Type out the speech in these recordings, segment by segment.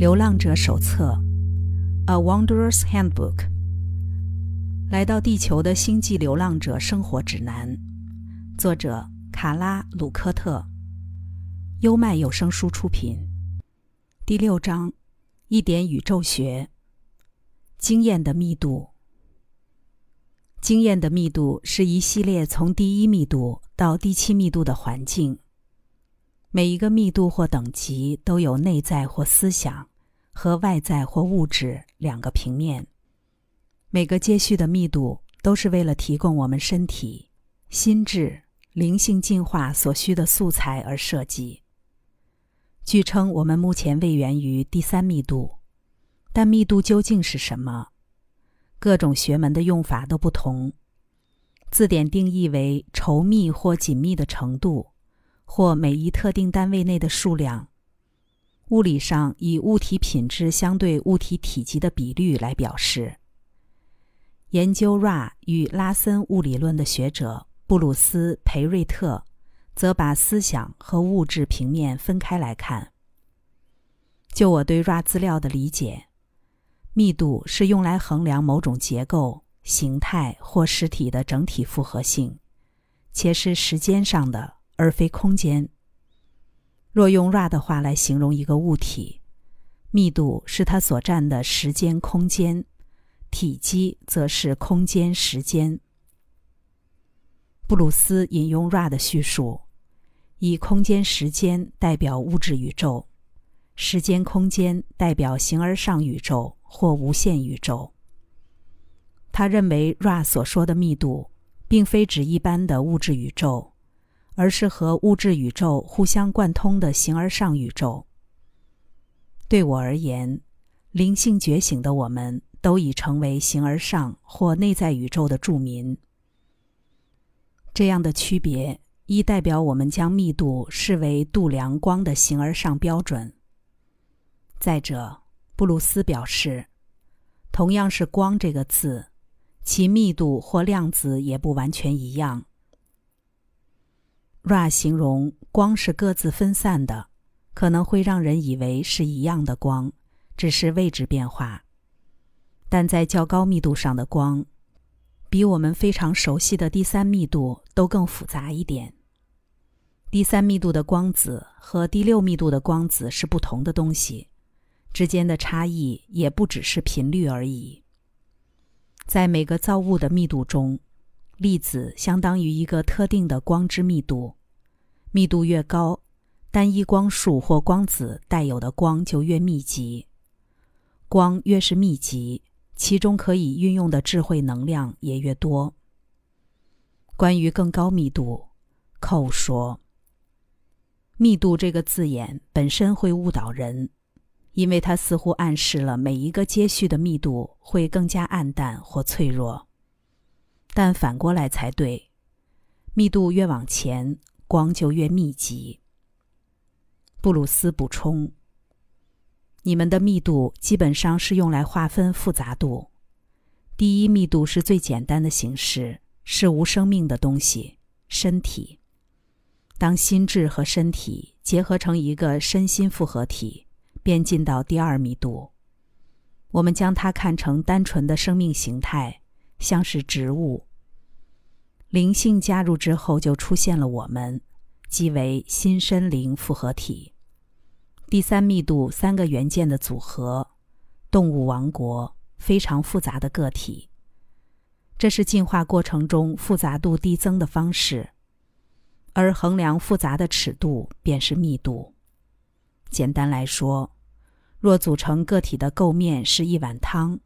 流浪者手册，《A Wanderer's Handbook》。来到地球的星际流浪者生活指南，作者卡拉·鲁科特，优麦有声书出品。第六章，一点宇宙学。经验的密度。经验的密度是一系列从第一密度到第七密度的环境。每一个密度或等级都有内在或思想和外在或物质两个平面。每个接续的密度都是为了提供我们身体、心智、灵性进化所需的素材而设计。据称，我们目前位源于第三密度，但密度究竟是什么？各种学门的用法都不同。字典定义为稠密或紧密的程度。或每一特定单位内的数量，物理上以物体品质相对物体体积的比率来表示。研究 Ra 与拉森物理论的学者布鲁斯·培瑞特，则把思想和物质平面分开来看。就我对 Ra 资料的理解，密度是用来衡量某种结构、形态或实体的整体复合性，且是时间上的。而非空间。若用 Ra 的话来形容一个物体，密度是它所占的时间空间，体积则是空间时间。布鲁斯引用 Ra 的叙述，以空间时间代表物质宇宙，时间空间代表形而上宇宙或无限宇宙。他认为 Ra 所说的密度，并非指一般的物质宇宙。而是和物质宇宙互相贯通的形而上宇宙。对我而言，灵性觉醒的我们都已成为形而上或内在宇宙的住民。这样的区别，一代表我们将密度视为度量光的形而上标准。再者，布鲁斯表示，同样是“光”这个字，其密度或量子也不完全一样。Ra 形容光是各自分散的，可能会让人以为是一样的光，只是位置变化。但在较高密度上的光，比我们非常熟悉的第三密度都更复杂一点。第三密度的光子和第六密度的光子是不同的东西，之间的差异也不只是频率而已。在每个造物的密度中。粒子相当于一个特定的光之密度，密度越高，单一光束或光子带有的光就越密集。光越是密集，其中可以运用的智慧能量也越多。关于更高密度，寇说：“密度这个字眼本身会误导人，因为它似乎暗示了每一个接续的密度会更加暗淡或脆弱。”但反过来才对，密度越往前，光就越密集。布鲁斯补充：“你们的密度基本上是用来划分复杂度。第一密度是最简单的形式，是无生命的东西——身体。当心智和身体结合成一个身心复合体，便进到第二密度。我们将它看成单纯的生命形态。”像是植物，灵性加入之后，就出现了我们，即为心身灵复合体。第三密度三个元件的组合，动物王国非常复杂的个体。这是进化过程中复杂度递增的方式，而衡量复杂的尺度便是密度。简单来说，若组成个体的构面是一碗汤。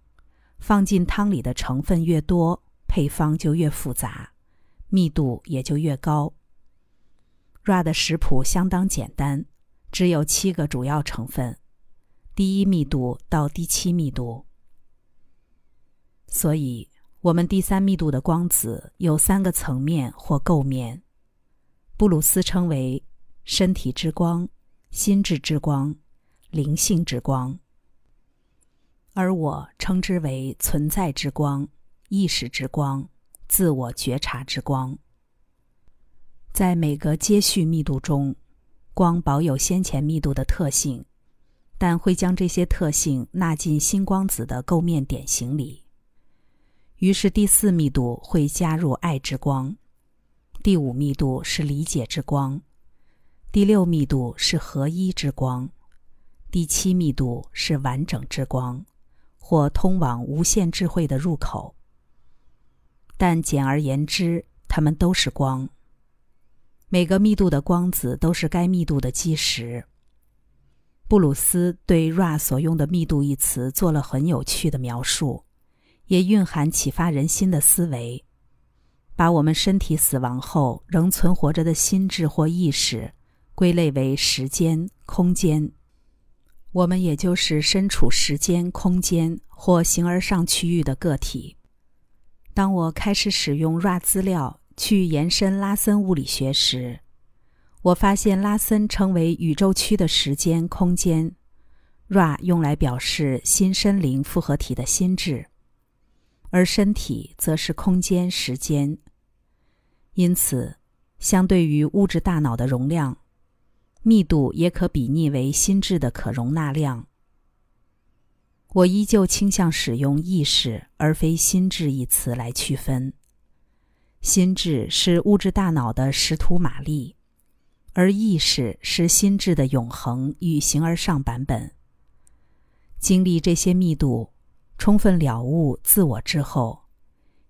放进汤里的成分越多，配方就越复杂，密度也就越高。Ra 的食谱相当简单，只有七个主要成分，第一密度到第七密度。所以，我们第三密度的光子有三个层面或构面，布鲁斯称为身体之光、心智之光、灵性之光。而我称之为存在之光、意识之光、自我觉察之光。在每个接续密度中，光保有先前密度的特性，但会将这些特性纳进星光子的构面典型里。于是第四密度会加入爱之光，第五密度是理解之光，第六密度是合一之光，第七密度是完整之光，或通往无限智慧的入口。但简而言之，它们都是光。每个密度的光子都是该密度的基石。布鲁斯对 “ra” 所用的“密度”一词做了很有趣的描述，也蕴含启发人心的思维。把我们身体死亡后仍存活着的心智或意识归类为时间、空间，我们也就是身处时间、空间或形而上区域的个体。当我开始使用 Ra 资料去延伸拉森物理学时，我发现拉森称为宇宙区的时间空间，Ra 用来表示新身灵复合体的心智，而身体则是空间时间。因此，相对于物质大脑的容量，密度也可比拟为心智的可容纳量。我依旧倾向使用“意识”而非“心智”一词来区分。心智是物质大脑的识图马力，而意识是心智的永恒与形而上版本。经历这些密度，充分了悟自我之后，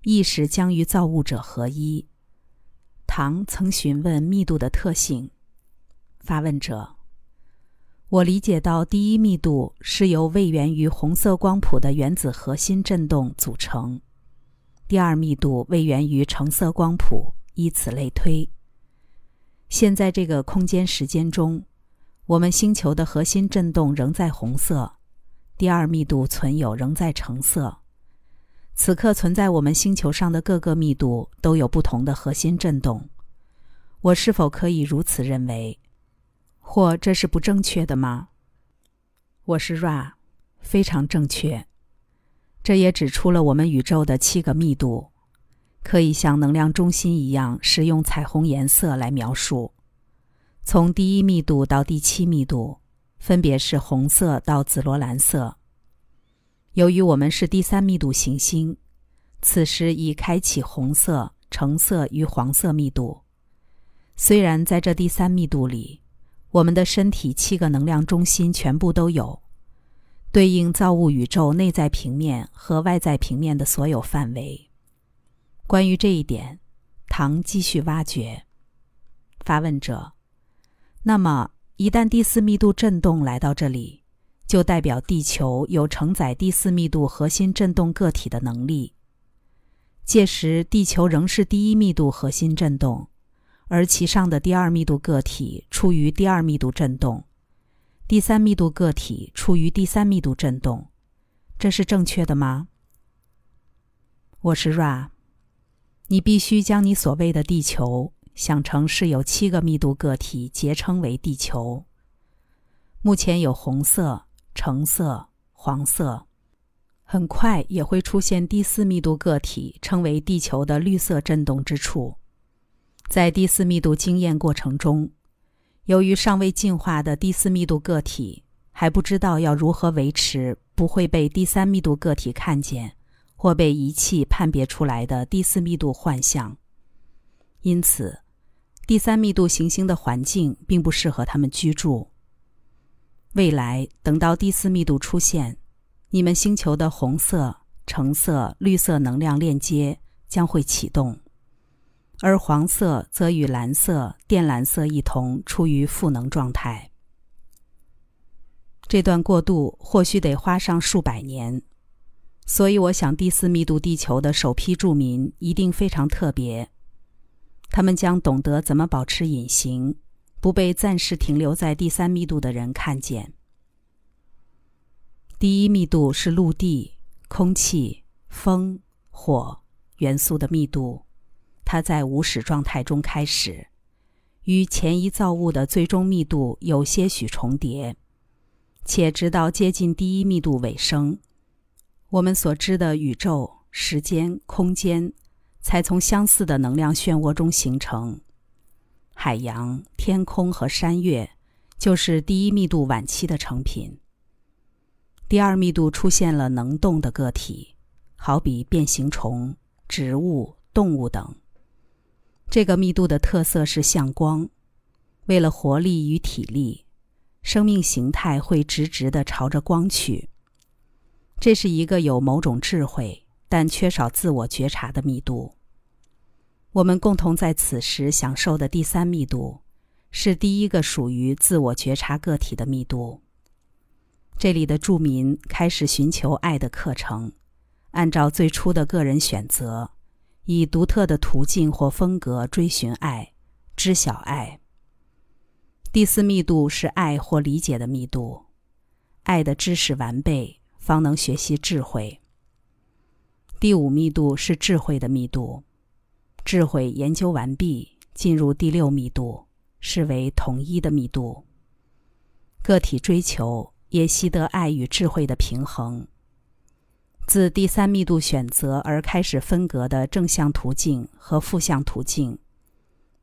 意识将与造物者合一。唐曾询问密度的特性，发问者。我理解到，第一密度是由位源于红色光谱的原子核心振动组成；第二密度位源于橙色光谱，以此类推。现在这个空间时间中，我们星球的核心振动仍在红色，第二密度存有仍在橙色。此刻存在我们星球上的各个密度都有不同的核心振动。我是否可以如此认为？或这是不正确的吗？我是 Ra，非常正确。这也指出了我们宇宙的七个密度，可以像能量中心一样使用彩虹颜色来描述。从第一密度到第七密度，分别是红色到紫罗兰色。由于我们是第三密度行星，此时已开启红色、橙色与黄色密度。虽然在这第三密度里，我们的身体七个能量中心全部都有，对应造物宇宙内在平面和外在平面的所有范围。关于这一点，唐继续挖掘。发问者：那么，一旦第四密度振动来到这里，就代表地球有承载第四密度核心振动个体的能力。届时，地球仍是第一密度核心振动。而其上的第二密度个体处于第二密度振动，第三密度个体处于第三密度振动，这是正确的吗？我是 Ra，你必须将你所谓的地球想成是有七个密度个体结称为地球。目前有红色、橙色、黄色，很快也会出现第四密度个体称为地球的绿色振动之处。在第四密度经验过程中，由于尚未进化的第四密度个体还不知道要如何维持不会被第三密度个体看见或被仪器判别出来的第四密度幻象，因此，第三密度行星的环境并不适合他们居住。未来等到第四密度出现，你们星球的红色、橙色、绿色能量链接将会启动。而黄色则与蓝色、靛蓝色一同处于赋能状态。这段过渡或许得花上数百年，所以我想第四密度地球的首批住民一定非常特别。他们将懂得怎么保持隐形，不被暂时停留在第三密度的人看见。第一密度是陆地、空气、风、火元素的密度。它在无始状态中开始，与前一造物的最终密度有些许重叠，且直到接近第一密度尾声，我们所知的宇宙、时间、空间才从相似的能量漩涡中形成。海洋、天空和山岳就是第一密度晚期的成品，第二密度出现了能动的个体，好比变形虫、植物、动物等。这个密度的特色是向光，为了活力与体力，生命形态会直直的朝着光去。这是一个有某种智慧，但缺少自我觉察的密度。我们共同在此时享受的第三密度，是第一个属于自我觉察个体的密度。这里的住民开始寻求爱的课程，按照最初的个人选择，以独特的途径或风格追寻爱，知晓爱。第四密度是爱或理解的密度，爱的知识完备，方能学习智慧。第五密度是智慧的密度，智慧研究完毕，进入第六密度，视为统一的密度。个体追求。也习得爱与智慧的平衡。自第三密度选择而开始分隔的正向途径和负向途径，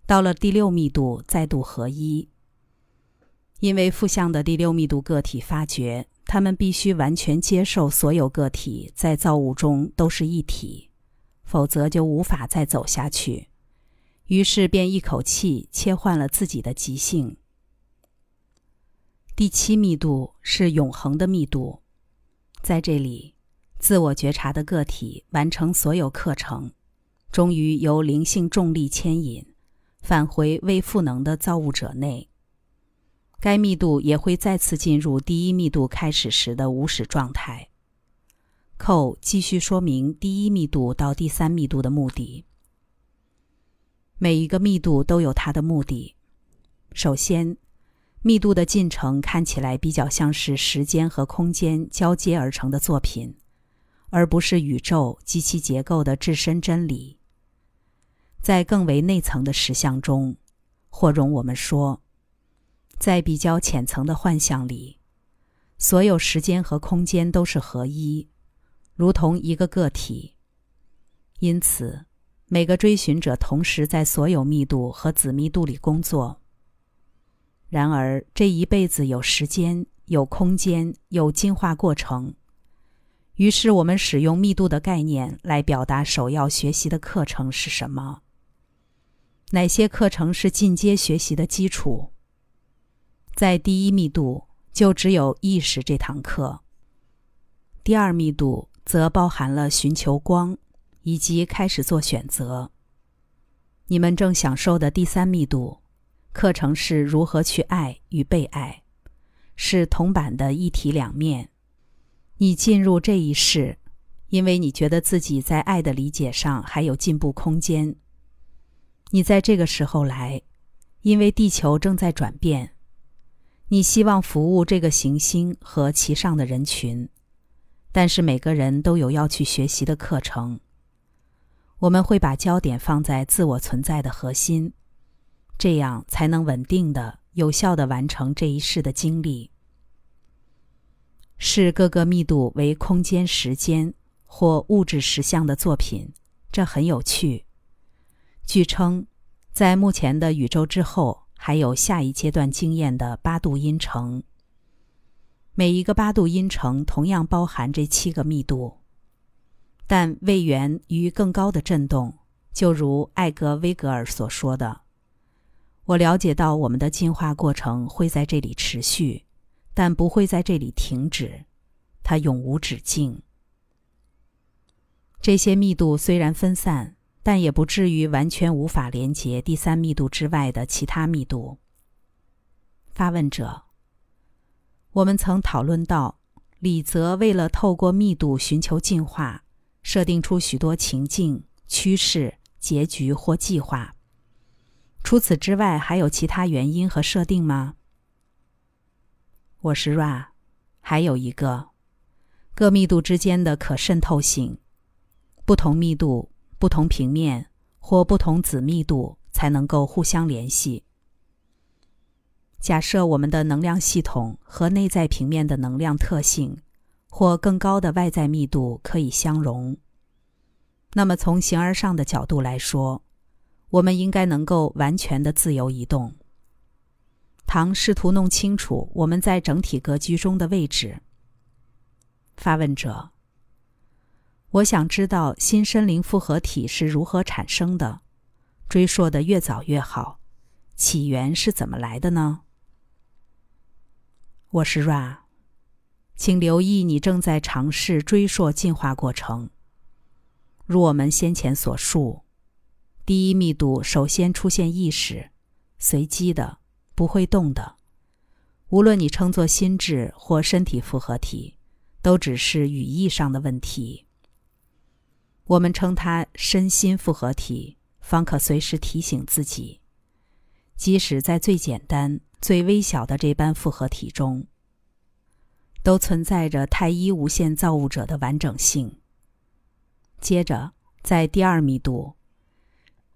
到了第六密度再度合一。因为负向的第六密度个体发觉，他们必须完全接受所有个体在造物中都是一体，否则就无法再走下去。于是便一口气切换了自己的极性。第七密度是永恒的密度，在这里，自我觉察的个体完成所有课程，终于由灵性重力牵引，返回未赋能的造物者内。该密度也会再次进入第一密度开始时的无始状态。寇继续说明第一密度到第三密度的目的。每一个密度都有它的目的，首先。密度的进程看起来比较像是时间和空间交接而成的作品，而不是宇宙及其结构的至深真理。在更为内层的实相中，或容我们说，在比较浅层的幻象里，所有时间和空间都是合一，如同一个个体。因此，每个追寻者同时在所有密度和子密度里工作。然而，这一辈子有时间、有空间、有进化过程。于是，我们使用密度的概念来表达首要学习的课程是什么？哪些课程是进阶学习的基础？在第一密度，就只有意识这堂课；第二密度则包含了寻求光，以及开始做选择。你们正享受的第三密度。课程是如何去爱与被爱，是铜板的一体两面。你进入这一世，因为你觉得自己在爱的理解上还有进步空间。你在这个时候来，因为地球正在转变。你希望服务这个行星和其上的人群，但是每个人都有要去学习的课程。我们会把焦点放在自我存在的核心。这样才能稳定的、有效的完成这一世的经历。视各个密度为空间、时间或物质实相的作品，这很有趣。据称，在目前的宇宙之后，还有下一阶段经验的八度音程。每一个八度音程同样包含这七个密度，但位源于更高的振动，就如艾格威格尔所说的。我了解到，我们的进化过程会在这里持续，但不会在这里停止，它永无止境。这些密度虽然分散，但也不至于完全无法连接第三密度之外的其他密度。发问者：我们曾讨论到，李泽为了透过密度寻求进化，设定出许多情境、趋势、结局或计划。除此之外，还有其他原因和设定吗？我是 Ra，还有一个各密度之间的可渗透性，不同密度、不同平面或不同子密度才能够互相联系。假设我们的能量系统和内在平面的能量特性或更高的外在密度可以相容，那么从形而上的角度来说。我们应该能够完全的自由移动。唐试图弄清楚我们在整体格局中的位置。发问者：我想知道新森林复合体是如何产生的，追溯的越早越好。起源是怎么来的呢？我是 Ra，请留意你正在尝试追溯进化过程。如我们先前所述，第一密度首先出现意识，随机的，不会动的。无论你称作心智或身体复合体，都只是语义上的问题。我们称它身心复合体，方可随时提醒自己。即使在最简单、最微小的这般复合体中，都存在着太一无限造物者的完整性。接着，在第二密度，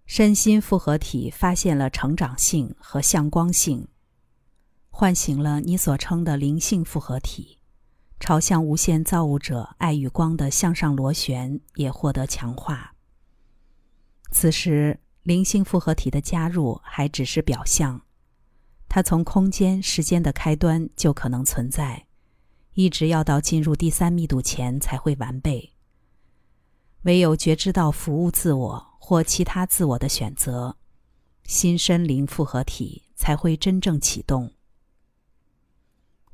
身心复合体发现了成长性和向光性，唤醒了你所称的灵性复合体，朝向无限造物者爱与光的向上螺旋也获得强化。此时。灵性复合体的加入还只是表象，它从空间、时间的开端就可能存在，一直要到进入第三密度前才会完备。唯有觉知到服务自我或其他自我的选择，心身灵复合体才会真正启动。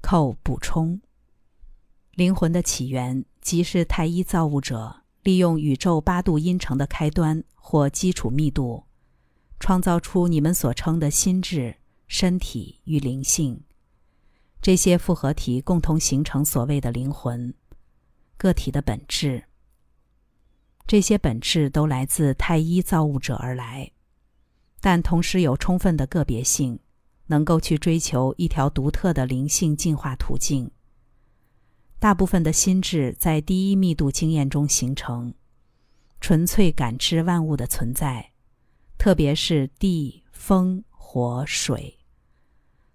扣补充：灵魂的起源即是太一造物者利用宇宙八度音程的开端。或基础密度，创造出你们所称的心智、身体与灵性，这些复合体共同形成所谓的灵魂个体的本质。这些本质都来自太一造物者而来，但同时有充分的个别性，能够去追求一条独特的灵性进化途径。大部分的心智在第一密度经验中形成。纯粹感知万物的存在，特别是地、风、火、水。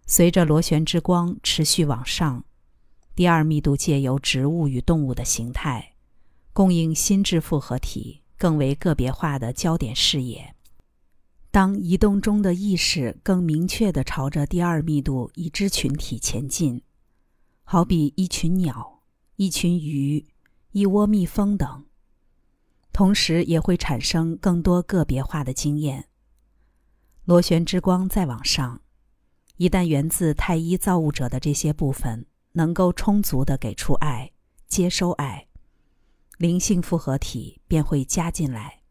随着螺旋之光持续往上，第二密度借由植物与动物的形态，供应心智复合体更为个别化的焦点视野。当移动中的意识更明确地朝着第二密度已知群体前进，好比一群鸟、一群鱼、一窝蜜蜂等。同时也会产生更多个别化的经验。螺旋之光再往上，一旦源自太一造物者的这些部分能够充足的给出爱、接收爱，灵性复合体便会加进来。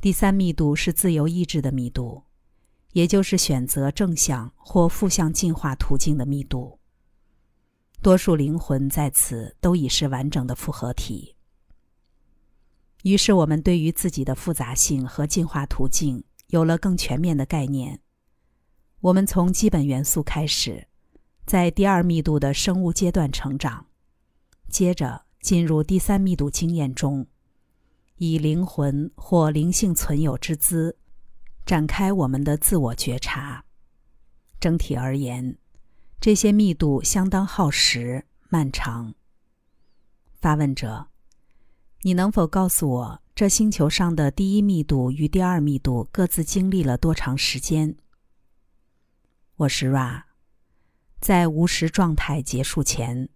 第三密度是自由意志的密度，也就是选择正向或负向进化途径的密度。多数灵魂在此都已是完整的复合体。于是，我们对于自己的复杂性和进化途径有了更全面的概念。我们从基本元素开始，在第二密度的生物阶段成长，接着进入第三密度经验中，以灵魂或灵性存有之姿，展开我们的自我觉察。整体而言，这些密度相当耗时漫长。发问者。你能否告诉我，这星球上的第一密度与第二密度各自经历了多长时间？我是 Ra，在无时状态结束前，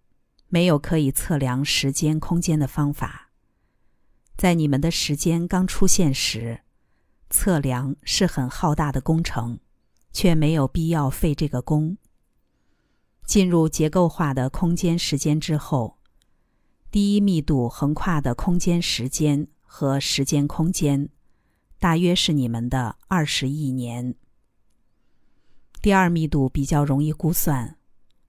没有可以测量时间空间的方法。在你们的时间刚出现时，测量是很浩大的工程，却没有必要费这个功。进入结构化的空间时间之后。第一密度横跨的空间、时间和时间空间，大约是你们的二十亿年。第二密度比较容易估算，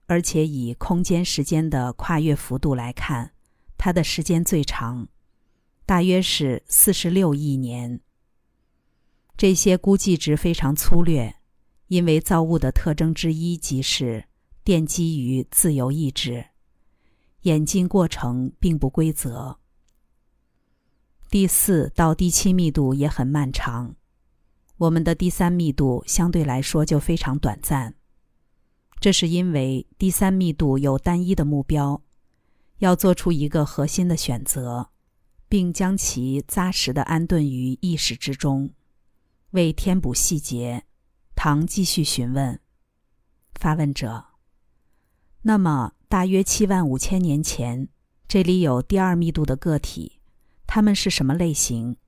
而且以空间、时间的跨越幅度来看，它的时间最长，大约是四十六亿年。这些估计值非常粗略，因为造物的特征之一即是奠基于自由意志。演进过程并不规则。第四到第七密度也很漫长，我们的第三密度相对来说就非常短暂。这是因为第三密度有单一的目标，要做出一个核心的选择，并将其扎实的安顿于意识之中。为填补细节，唐继续询问发问者：“那么？”大约七万五千年前，这里有第二密度的个体，他们是什么类型？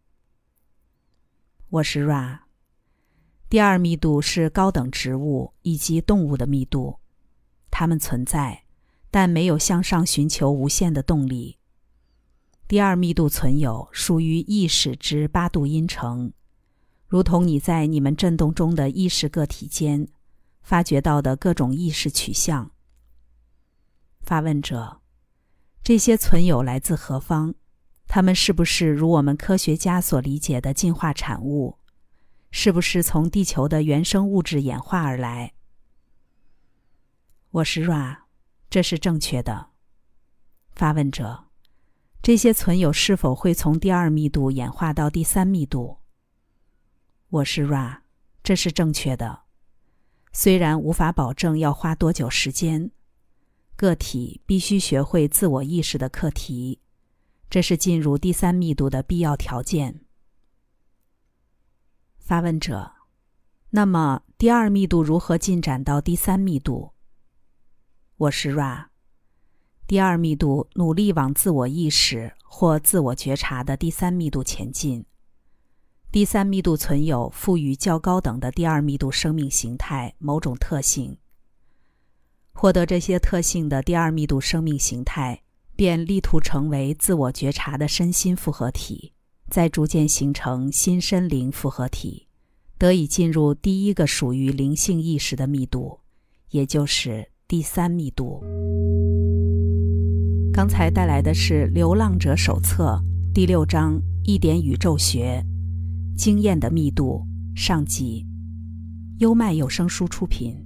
我是 Ra。第二密度是高等植物以及动物的密度，它们存在，但没有向上寻求无限的动力。第二密度存有属于意识之八度音程，如同你在你们振动中的意识个体间发掘到的各种意识取向。发问者：这些存有来自何方？它们是不是如我们科学家所理解的进化产物？是不是从地球的原生物质演化而来？我是 Ra，这是正确的。发问者。这些存有是否会从第二密度演化到第三密度？我是 Ra，这是正确的。虽然无法保证要花多久时间，个体必须学会自我意识的课题，这是进入第三密度的必要条件。发问者：那么第二密度如何进展到第三密度？我是 Ra。第二密度努力往自我意识或自我觉察的第三密度前进。第三密度存有赋予较高等的第二密度生命形态某种特性。获得这些特性的第二密度生命形态，便力图成为自我觉察的身心复合体，再逐渐形成心身灵复合体，得以进入第一个属于灵性意识的密度，也就是第三密度。刚才带来的是《流浪者手册》第六章“一点宇宙学”，经验的密度上集，优麦有声书出品。